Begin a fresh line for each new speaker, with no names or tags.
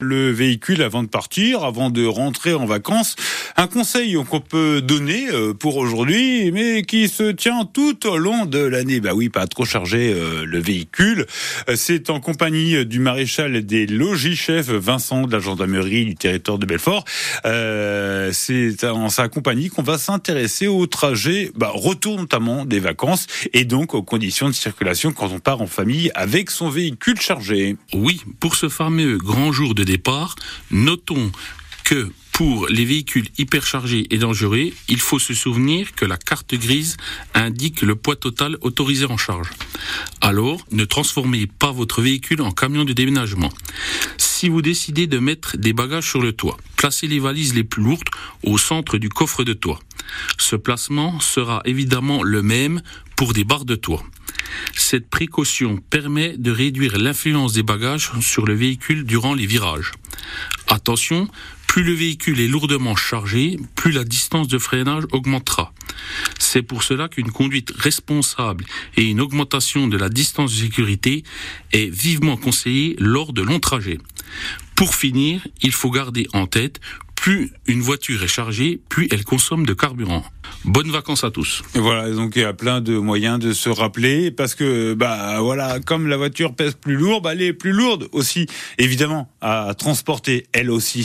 le véhicule avant de partir, avant de rentrer en vacances. Un conseil qu'on peut donner euh, pour aujourd'hui, mais qui se tient tout au long de l'année. Bah oui, pas trop charger euh, le véhicule. Euh, c'est en compagnie du maréchal des logis-chefs Vincent de la gendarmerie du territoire de Belfort. c'est en sa compagnie qu'on va s'intéresser au trajet, bah, retour notamment des vacances et donc aux conditions de circulation quand on part en famille avec son véhicule chargé.
Oui, pour ce fameux grand jour de départ, notons que pour les véhicules hyperchargés et dangereux, il faut se souvenir que la carte grise indique le poids total autorisé en charge. Alors, ne transformez pas votre véhicule en camion de déménagement. Si vous décidez de mettre des bagages sur le toit, placez les valises les plus lourdes au centre du coffre de toit. Ce placement sera évidemment le même pour des barres de toit. Cette précaution permet de réduire l'influence des bagages sur le véhicule durant les virages. Attention, plus le véhicule est lourdement chargé, plus la distance de freinage augmentera. C'est pour cela qu'une conduite responsable et une augmentation de la distance de sécurité est vivement conseillée lors de longs trajets. Pour finir, il faut garder en tête plus une voiture est chargée, plus elle consomme de carburant. Bonnes vacances à tous.
Voilà, donc il y a plein de moyens de se rappeler parce que bah voilà, comme la voiture pèse plus lourd, bah elle est plus lourde aussi évidemment à transporter elle aussi.